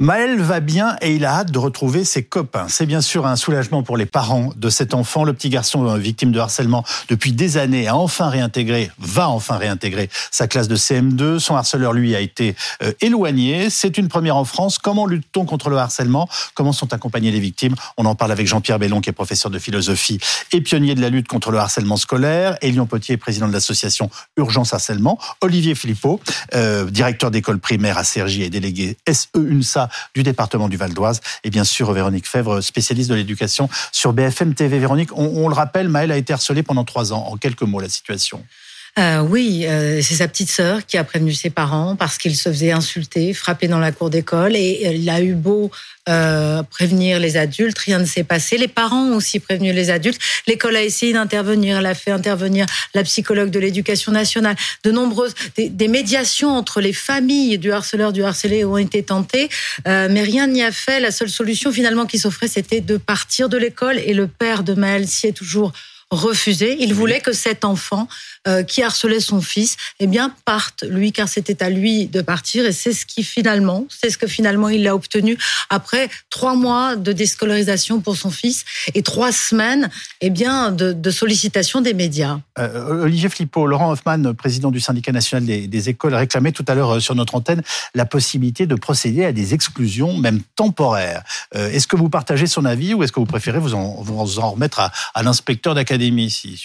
Maël va bien et il a hâte de retrouver ses copains. C'est bien sûr un soulagement pour les parents de cet enfant. Le petit garçon euh, victime de harcèlement depuis des années a enfin réintégré, va enfin réintégrer sa classe de CM2. Son harceleur, lui, a été euh, éloigné. C'est une première en France. Comment lutte-t-on contre le harcèlement? Comment sont accompagnées les victimes? On en parle avec Jean-Pierre Bellon, qui est professeur de philosophie et pionnier de la lutte contre le harcèlement scolaire. Elion Potier, président de l'association Urgence Harcèlement. Olivier Philippot, euh, directeur d'école primaire à Cergy et délégué Du département du Val d'Oise. Et bien sûr, Véronique Fèvre, spécialiste de l'éducation sur BFM TV. Véronique, on, le rappelle, Maëlle a été harcelée pendant trois ans. En quelques mots, la situation. Euh, oui, euh, c'est sa petite sœur qui a prévenu ses parents parce qu'il se faisait insulter, frapper dans la cour d'école. Et euh, il a eu beau prévenir les adultes, rien ne s'est passé. Les parents ont aussi prévenu les adultes. L'école a essayé d'intervenir, elle a fait intervenir la psychologue de l'éducation nationale. De nombreuses des, médiations entre les familles du harceleur du harcelé ont été tentées, mais rien n'y a fait. La seule solution finalement qui s'offrait, c'était de partir de l'école. Et le père de Maël s'y est toujours refusé. Il voulait que cet enfant euh, qui harcelait son fils, eh bien, parte, lui, car c'était à lui de partir. Et c'est ce qui finalement, c'est ce que finalement il a obtenu après trois mois de déscolarisation pour son fils et trois semaines, eh bien, de, de sollicitation des médias. Euh, Olivier Flippo, Laurent Hoffman, président du syndicat national des, des écoles, réclamait tout à l'heure euh, sur notre antenne la possibilité de procéder à des exclusions, même temporaires. est-ce que vous partagez son avis ou est-ce que vous préférez vous en, vous en remettre à, à l'inspecteur d'académie ici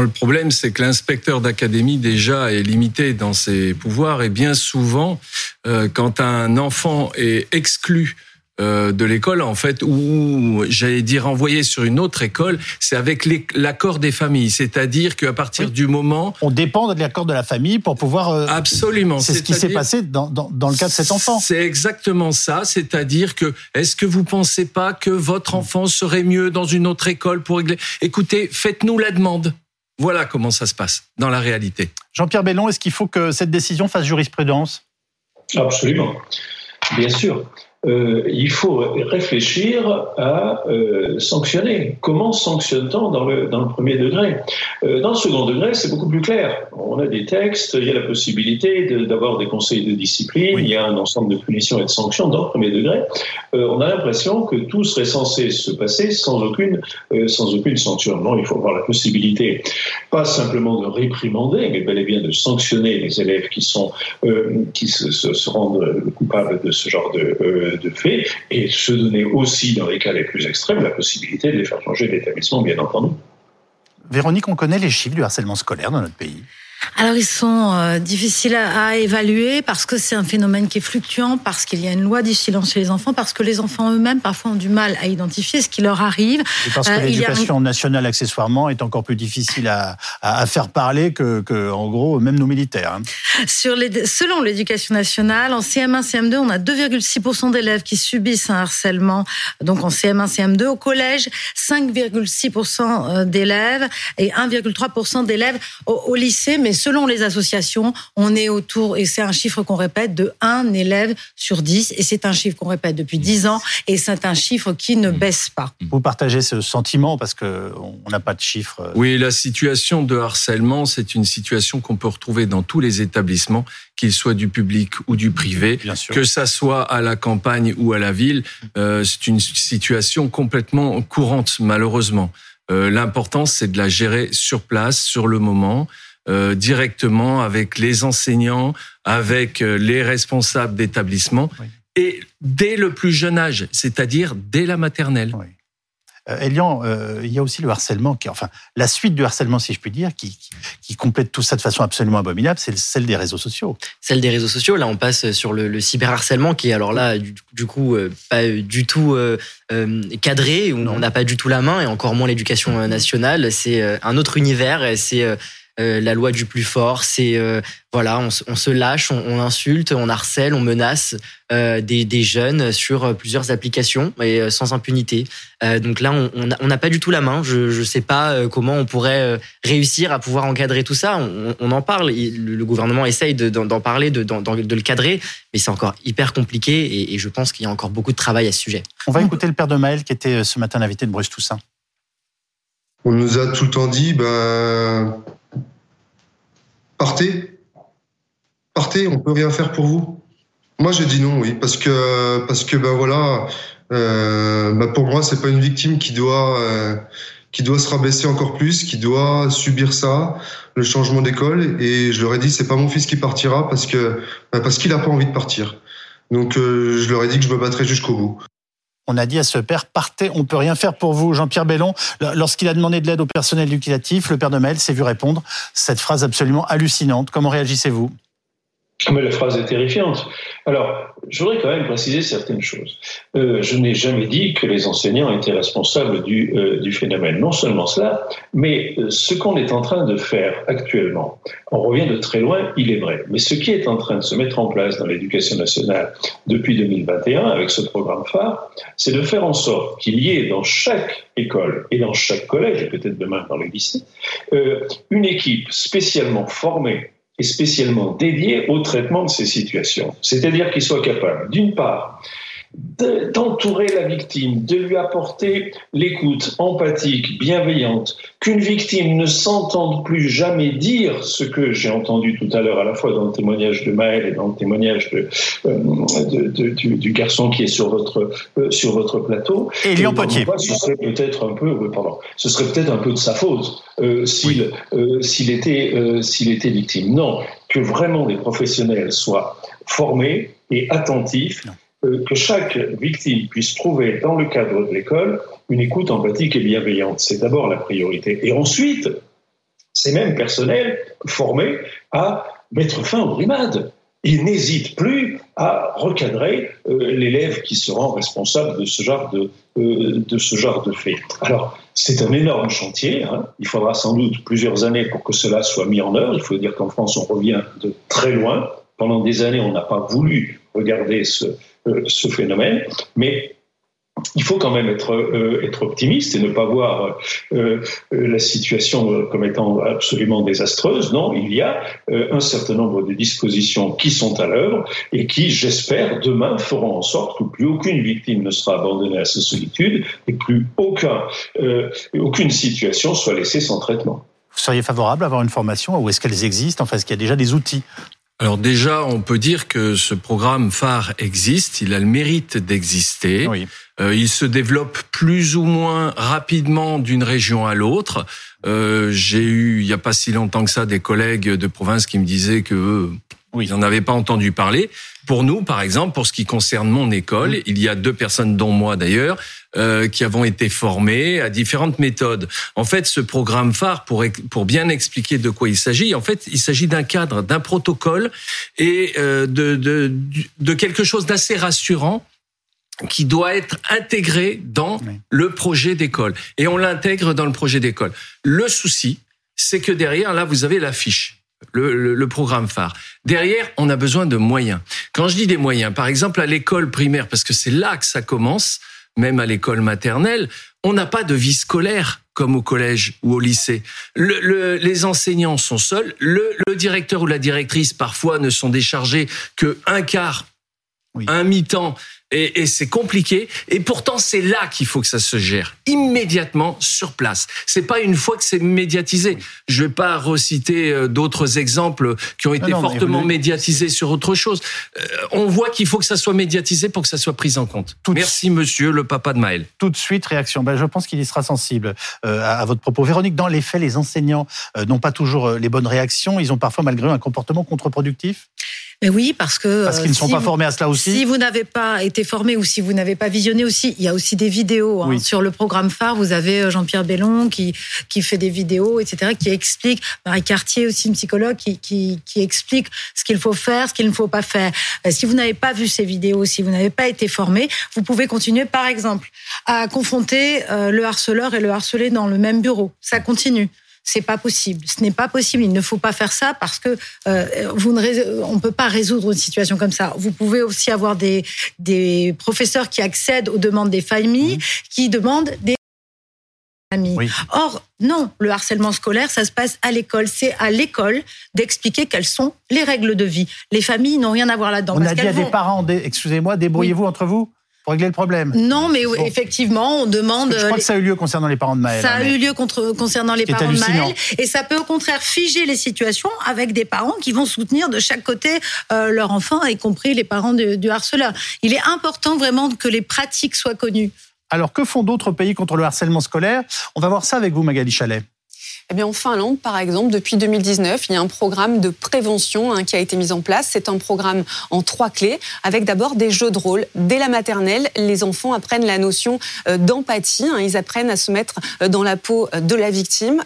le problème, c'est que l'inspecteur d'académie déjà est limité dans ses pouvoirs et bien souvent, euh, quand un enfant est exclu euh, de l'école, en fait, ou j'allais dire envoyé sur une autre école, c'est avec l'accord des familles. C'est-à-dire qu'à partir du moment... On dépend de l'accord de la famille pour pouvoir... Euh, Absolument. C'est ce qui s'est passé dans, dans, dans, le cas de cet enfant. C'est exactement ça. C'est-à-dire que, est-ce que vous pensez pas que votre enfant serait mieux dans une autre école pour régler? Écoutez, faites-nous la demande. Voilà comment ça se passe dans la réalité. Jean-Pierre Bellon, est-ce qu'il faut que cette décision fasse jurisprudence? Absolument. Bien sûr. Euh, il faut réfléchir à euh, sanctionner. Comment sanctionne-t-on dans le, dans le premier degré? Euh, Dans le second degré, c'est beaucoup plus clair. On a des textes, il y a la possibilité d'avoir des conseils de discipline, il y a un ensemble de punitions et de sanctions dans le premier degré. on a l'impression que tout serait censé se passer sans aucune, sans aucune sanction. Non, il faut avoir la possibilité, pas simplement de réprimander, mais bel et bien de sanctionner les élèves qui, sont, qui se, se rendent coupables de ce genre de de fait, et se donner aussi, dans les cas les plus extrêmes, la possibilité de les faire changer d'établissement, bien entendu. Véronique, on connaît les chiffres du harcèlement scolaire dans notre pays alors ils sont euh, difficiles à, évaluer parce que c'est un phénomène qui est fluctuant, parce qu'il y a une loi du silence chez les enfants, parce que les enfants eux-mêmes parfois ont du mal à identifier ce qui leur arrive. Et parce que euh, l'éducation nationale accessoirement est encore plus difficile à, à faire parler que, que, en gros même nos militaires. Hein. Sur les, selon l'éducation nationale, en CM1, CM2, on a 2,6% d'élèves qui subissent un harcèlement. Donc en CM1, CM2, au collège, 5,6% euh, d'élèves et 1,3% d'élèves au, au lycée, mais selon les associations, on est autour, et c'est un chiffre qu'on répète, de 1 élève sur 10. Et c'est un chiffre qu'on répète depuis 10 ans. Et c'est un chiffre qui ne baisse pas. Vous partagez ce sentiment parce qu'on n'a pas de chiffres. Oui, la situation de harcèlement, c'est une situation qu'on peut retrouver dans tous les établissements, qu'ils soient du public ou du privé, que ça soit à la campagne ou à la ville. Euh, c'est une situation complètement courante, malheureusement. Euh, L'important, c'est de la gérer sur place, sur le moment. Euh, directement avec les enseignants, avec euh, les responsables d'établissement, et dès le plus jeune âge, c'est-à-dire dès la maternelle. Euh, Elian, euh, il y a aussi le harcèlement, qui, enfin, la suite du harcèlement, si je puis dire, qui, qui, complète tout ça de façon absolument abominable, c'est celle des réseaux sociaux. Celle des réseaux sociaux, là, on passe sur le, le cyberharcèlement, qui est alors là, du, du coup, euh, pas du tout euh, cadré, où on n'a pas du tout la main, et encore moins l'éducation nationale. C'est un autre univers, c'est euh, la loi du plus fort. C'est euh, voilà, on, se lâche, on, insulte, on harcèle, on menace euh, des, jeunes sur plusieurs applications et sans impunité. donc là, on n'a pas du tout la main. Je ne sais pas comment on pourrait réussir à pouvoir encadrer tout ça. On, en parle. Le, gouvernement essaye d'en parler, de, de, le cadrer, mais c'est encore hyper compliqué et, et je pense qu'il y a encore beaucoup de travail à ce sujet. On va écouter le père de Maël qui était ce matin l'invité de Bruce Toussaint. On nous a tout le temps dit, ben, partez, partez, on peut rien faire pour vous. Moi, j'ai dit non, oui, parce que parce que ben voilà, euh, bah pour moi, c'est pas une victime qui doit euh, qui doit se rabaisser encore plus, qui doit subir ça, le changement d'école. Et je leur ai dit, c'est pas mon fils qui partira parce que bah parce qu'il a pas envie de partir. Donc euh, je leur ai dit que je me battrais jusqu'au bout. On a dit à ce père, partez, on peut rien faire pour vous. Jean-Pierre Bellon, lorsqu'il a demandé de l'aide au personnel éducatif, le père de Maël s'est vu répondre cette phrase absolument hallucinante. Comment réagissez-vous? Mais la phrase est terrifiante. Alors, je voudrais quand même préciser certaines choses. Euh, je n'ai jamais dit que les enseignants étaient responsables du, euh, du phénomène. Non seulement cela, mais euh, ce qu'on est en train de faire actuellement, on revient de très loin, il est vrai. Mais ce qui est en train de se mettre en place dans l'éducation nationale depuis 2021 avec ce programme phare, c'est de faire en sorte qu'il y ait dans chaque école et dans chaque collège, et peut-être demain dans les lycées, une équipe spécialement formée spécialement dédié au traitement de ces situations. C'est-à-dire qu'il soit capable, d'une part, d'entourer la victime, de lui apporter l'écoute empathique, bienveillante, qu'une victime ne s'entende plus jamais dire ce que j'ai entendu tout à l'heure, à la fois dans le témoignage de Maël et dans le témoignage de, euh, du, garçon qui est sur votre, euh, sur votre plateau. Et Lyon Potier. Ce serait peut-être un peu, pardon, ce serait peut-être un peu de sa faute euh, s'il s'il était, s'il était victime. Non, que vraiment les professionnels soient formés et attentifs que chaque victime puisse trouver dans le cadre de l'école une écoute empathique et bienveillante. C'est d'abord la priorité. Et ensuite, ces mêmes personnels formés à mettre fin aux brimades. Ils n'hésitent plus à recadrer euh, l'élève qui se rend responsable de ce genre de, euh, de, ce genre de fait. Alors, c'est un énorme chantier. Hein. Il faudra sans doute plusieurs années pour que cela soit mis en œuvre. Il faut dire qu'en France, on revient de très loin. Pendant des années, on n'a pas voulu regarder ce, euh, ce phénomène, mais il faut quand même être, euh, optimiste et ne pas voir euh, la situation comme étant absolument désastreuse. Non, il y a un certain nombre de dispositions qui sont à l'œuvre et qui, j'espère, demain feront en sorte que plus aucune victime ne sera abandonnée à sa solitude et plus aucun, aucune situation soit laissée sans traitement. Vous seriez favorable à avoir une formation ou est-ce qu'elles existent? Enfin, est-ce qu'il y a déjà des outils alors déjà, on peut dire que ce programme phare existe, il a le mérite d'exister. Euh, il se développe plus ou moins rapidement d'une région à l'autre. Euh, J'ai eu, il n'y a pas si longtemps que ça, des collègues de province qui me disaient que oui. Ils n'en avaient pas entendu parler. Pour nous, par exemple, pour ce qui concerne mon école, il y a deux personnes, dont moi d'ailleurs, euh, qui avons été formées à différentes méthodes. En fait, ce programme phare, pour, pour bien expliquer de quoi il s'agit, en fait, il s'agit d'un cadre, d'un protocole et euh, de, de, de quelque chose d'assez rassurant qui doit être intégré dans le projet d'école. Et on l'intègre dans le projet d'école. Le souci, c'est que derrière, là, vous avez la fiche le, programme phare. Derrière, on a besoin de moyens. Quand je dis des moyens, par exemple à l'école primaire, parce que c'est là que ça commence, même à l'école maternelle, on n'a pas de vie scolaire comme au collège ou au lycée. les enseignants sont seuls. Le, directeur ou la directrice parfois ne sont déchargés que un quart, un mi-temps et, et c'est compliqué. Et pourtant, c'est là qu'il faut que ça se gère immédiatement sur place. C'est pas une fois que c'est médiatisé. Je vais pas reciter euh, d'autres exemples qui ont été fortement médiatisés sur autre chose. Euh, on voit qu'il faut que ça soit médiatisé pour que ça soit pris en compte. Merci, monsieur le papa de Maël. Tout de suite, réaction. Ben, je pense qu'il y sera sensible euh, à votre propos. Véronique, dans les faits, les enseignants n'ont pas toujours les bonnes réactions. Ils ont parfois, malgré eux, un comportement contre-productif? Mais oui, parce que parce qu'ils ne sont pas formés à cela aussi. Si vous n'avez pas été formé ou si vous n'avez pas visionné aussi, il y a aussi des vidéos hein. sur le programme phare. Vous avez euh, Jean-Pierre Bellon qui qui fait des vidéos, etc., qui explique. Marie Cartier aussi, une psychologue, qui qui, qui explique ce qu'il faut faire, ce qu'il ne faut pas faire. Euh, si vous n'avez pas vu ces vidéos, si vous n'avez pas été formé, vous pouvez continuer, par exemple, à confronter euh, le harceleur et le harcelé dans le même bureau. Ça continue c'est pas possible. Ce n'est pas possible. Il ne faut pas faire ça parce que euh, vous ne, on peut pas résoudre une situation comme ça. Vous pouvez aussi avoir des, des professeurs qui accèdent aux demandes des familles, qui demandent des. Or, non, le harcèlement scolaire, ça se passe à l'école. C'est à l'école d'expliquer quelles sont les règles de vie. Les familles n'ont rien à voir là-dedans. On a dit à des parents, excusez-moi, débrouillez-vous entre vous pour régler le problème. Non, mais effectivement, on demande. Je crois que ça a eu lieu concernant les parents de Maël. Ça a hein, eu lieu contre, concernant les parents de Maël. Et ça peut au contraire figer les situations avec des parents qui vont soutenir de chaque côté euh, leur enfant, y compris les parents du harceleur. Il est important vraiment que les pratiques soient connues. Alors, que font d'autres pays contre le harcèlement scolaire? On va voir ça avec vous, Magali Chalet. Eh en Finlande, par exemple, depuis 2019, il y a un programme de prévention hein, qui a été mis en place. C'est un programme en trois clés, avec d'abord des jeux de rôle. Dès la maternelle, les enfants apprennent la notion euh, d'empathie. Hein. Ils apprennent à se mettre euh, dans la peau euh, de la victime,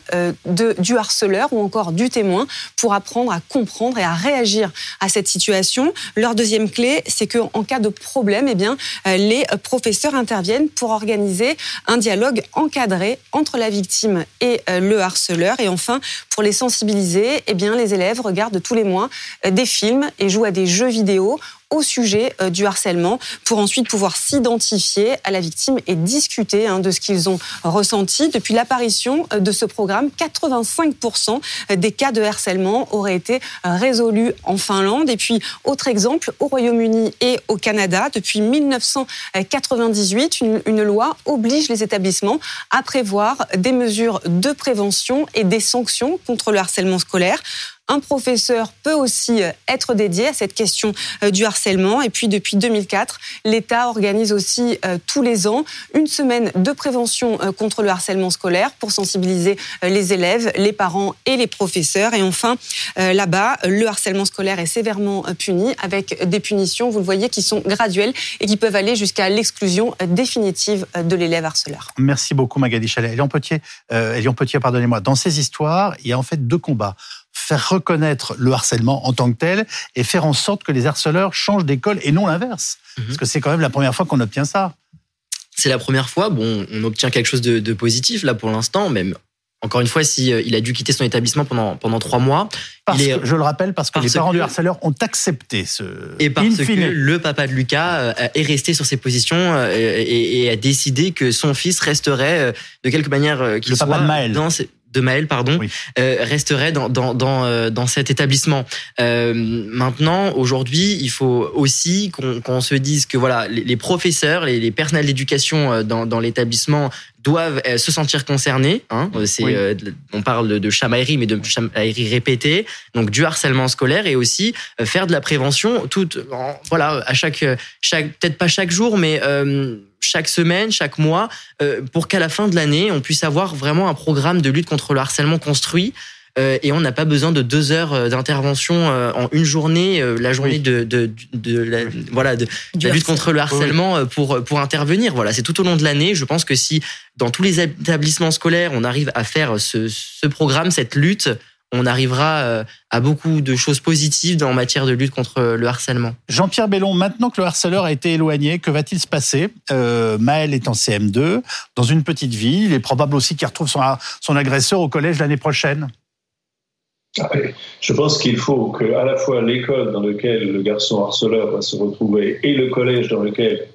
du harceleur ou encore du témoin, pour apprendre à comprendre et à réagir à cette situation. Leur deuxième clé, c'est qu'en cas de problème, eh bien, les professeurs interviennent pour organiser un dialogue encadré entre la victime et le harceleur et enfin, pour les sensibiliser, eh les élèves regardent tous les mois euh, des films et jouent à des jeux vidéo au sujet euh, du harcèlement pour ensuite pouvoir s'identifier à la victime et discuter hein, de ce qu'ils ont ressenti. Depuis l'apparition euh, de ce programme, 85% des cas de harcèlement auraient été résolus en Finlande. Et puis, autre exemple, au Royaume-Uni et au Canada, depuis 1998, une, une loi oblige les établissements à prévoir des mesures de prévention et des sanctions contre le harcèlement scolaire. Un professeur peut aussi euh, être dédié à cette question euh, du harcèlement. Et puis depuis 2004, l'État organise aussi euh, tous les ans une semaine de prévention contre le harcèlement scolaire pour sensibiliser les élèves, les parents et les professeurs. Et enfin, là-bas, le harcèlement scolaire est sévèrement puni avec des punitions, vous le voyez, qui sont graduelles et qui peuvent aller jusqu'à l'exclusion définitive de l'élève harceleur. Merci beaucoup Magali Chalet. Elion Potier pardonnez-moi, dans ces histoires, il y a en fait deux combats faire reconnaître le harcèlement en tant que tel et faire en sorte que les harceleurs changent d'école et non l'inverse. Mhm. Parce que c'est quand même la première fois qu'on obtient ça. C'est la première fois. Bon, on obtient quelque chose de, positif là pour l'instant, même. Encore une fois, si euh, il a dû quitter son établissement pendant pendant trois mois, parce que, je le rappelle parce que les parents du harceleur ont accepté ce et parce que le papa de Lucas euh, est resté sur ses positions euh, et, a décidé que son fils resterait de quelque manière qu'il soit papa de Maël. dans de Maël, pardon, euh, resterait dans, dans, dans, euh, dans cet établissement. Euh, maintenant, aujourd'hui, il faut aussi qu'on se dise que voilà, les, professeurs, les, les personnels d'éducation dans, dans l'établissement doivent se sentir concernés. Hein. C'est, on parle de chamaillerie, mais de chamaillerie répétée, donc du harcèlement scolaire et aussi faire de la prévention. Toute, voilà, à chaque, chaque peut-être pas chaque jour, mais chaque semaine, chaque mois, euh, pour qu'à la fin de l'année, on puisse avoir vraiment un programme de lutte contre le harcèlement construit. Euh, et on n'a pas besoin de deux heures euh, d'intervention en une journée, la journée de, de, de, la, voilà, de, la lutte contre le harcèlement pour, pour intervenir. Voilà, c'est tout au long de l'année. Je pense que si dans tous les établissements scolaires, on arrive à faire ce, ce programme, cette lutte, on arrivera euh, à beaucoup de choses positives en matière de lutte contre le harcèlement. Jean-Pierre Bellon, maintenant que le harceleur a été éloigné, que va-t-il se passer? Euh, Maël est en CM2, dans une petite ville. Il est probable aussi qu'il retrouve son, son agresseur au collège l'année prochaine. Ah Je pense qu'il faut que à la fois l'école dans laquelle le garçon harceleur va se retrouver et le collège dans lequel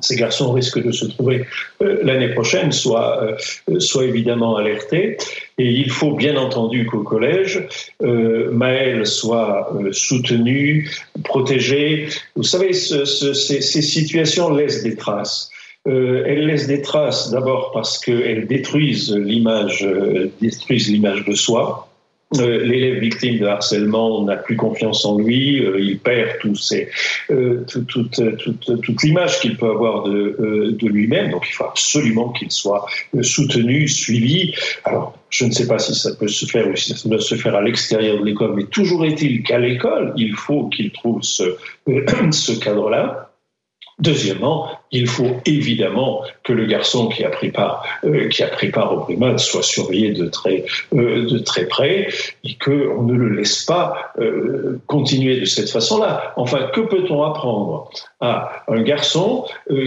ces garçons risquent de se trouver euh, l'année prochaine soient, euh, soit évidemment alertés. Et il faut bien entendu qu'au collège, euh, Maël soit euh, soutenu, protégé. Vous savez, ce, ce, ces, situations laissent des traces. Elles laissent des traces d'abord parce qu'elles détruisent l'image, détruisent l'image de soi. Euh, l'élève victime de harcèlement n'a plus confiance en lui, euh, il perd tout ses, euh, tout, toute l'image qu'il peut avoir de, de lui-même. Donc il faut absolument qu'il soit soutenu, suivi. Alors je ne sais pas si ça peut se faire ou si ça doit se faire à l'extérieur de l'école, mais toujours est-il qu'à l'école, il faut qu'il trouve ce, ce cadre-là. Deuxièmement, il faut évidemment que le garçon qui a pris part, euh, qui a pris part au primat soit surveillé de très, euh, de très près et qu'on ne le laisse pas euh, continuer de cette façon-là. Enfin, que peut-on apprendre à un garçon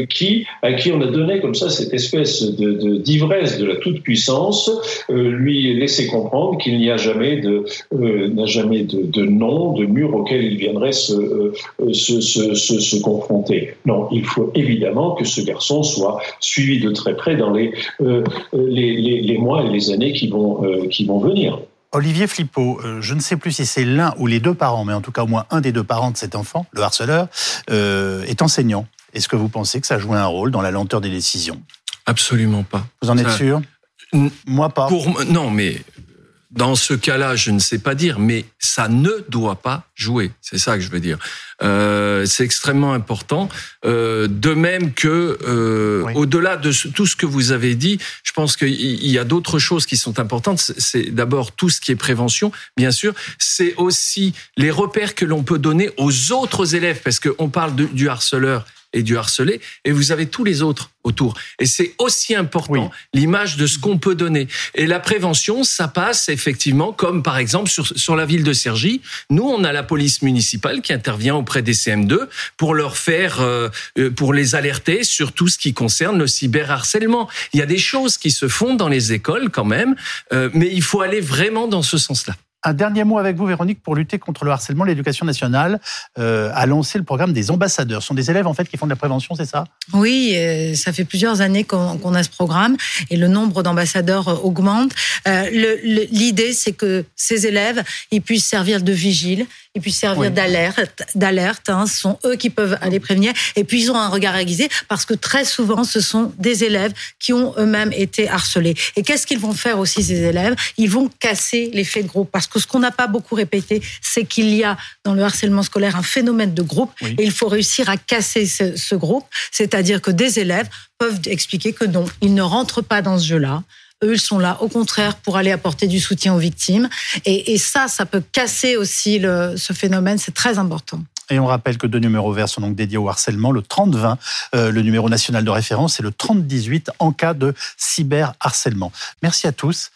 qui, à qui on a donné comme ça cette espèce de, d'ivresse de, la toute-puissance, lui laisser comprendre qu'il n'y a jamais de, n'a jamais de, de, nom, de mur auquel il viendrait se, se, se, se confronter? Il faut évidemment que ce garçon soit suivi de très près dans les, euh, les, mois et les années qui vont, euh, qui vont venir. Olivier Flippo, euh, je ne sais plus si c'est l'un ou les deux parents, mais en tout cas au moins un des deux parents de cet enfant, le harceleur, est enseignant. Est-ce que vous pensez que ça joue un rôle dans la lenteur des décisions? Absolument pas. Vous en êtes sûr? Moi pas. Pour, non, mais dans ce cas-là, je ne sais pas dire, mais ça ne doit pas jouer. C'est ça que je veux dire. Euh, c'est extrêmement important. Euh, de même que, euh, au-delà de tout ce que vous avez dit, je pense qu'il y a d'autres choses qui sont importantes. C'est d'abord tout ce qui est prévention, bien sûr. C'est aussi les repères que l'on peut donner aux autres élèves, parce qu'on parle du harceleur et du harcelé, et vous avez tous les autres autour. Et c'est aussi important l'image de ce qu'on peut donner. Et la prévention, ça passe effectivement, comme par exemple sur, sur la ville de Cergy, nous on a la police municipale qui intervient auprès des CM2 pour leur faire, euh, euh, pour les alerter sur tout ce qui concerne le cyberharcèlement. Il y a des choses qui se font dans les écoles quand même, euh, mais il faut aller vraiment dans ce sens-là. Un dernier mot avec vous, Véronique, pour lutter contre le harcèlement. L'éducation nationale euh, a lancé le programme des ambassadeurs. Ce sont des élèves en fait qui font de la prévention, c'est ça? Oui, euh, ça fait plusieurs années qu'on a ce programme et le nombre d'ambassadeurs euh, augmente. L'idée, c'est que ces élèves, ils puissent servir de vigile, ils puissent servir d'alerte. D'alerte, hein. ce sont eux qui peuvent aller prévenir. Et puis ils ont un regard aiguisé parce que très souvent, ce sont des élèves qui ont eux-mêmes été harcelés. Et qu'est-ce qu'ils vont faire aussi ces élèves? Ils vont casser l'effet de groupe parce que ce qu'on n'a pas beaucoup répété, c'est qu'il y a dans le harcèlement scolaire un phénomène de groupe et il faut réussir à casser ce, ce groupe, c'est-à-dire que des élèves peuvent expliquer que non, ils ne rentrent pas dans ce jeu-là. Eux, ils sont là, au contraire, pour aller apporter du soutien aux victimes. Et, ça, ça peut casser aussi ce phénomène. C'est très important. Et on rappelle que deux numéros verts sont donc dédiés au harcèlement, le 30-20, euh, le numéro national de référence, et le 30-18 en cas de cyberharcèlement. Merci à tous.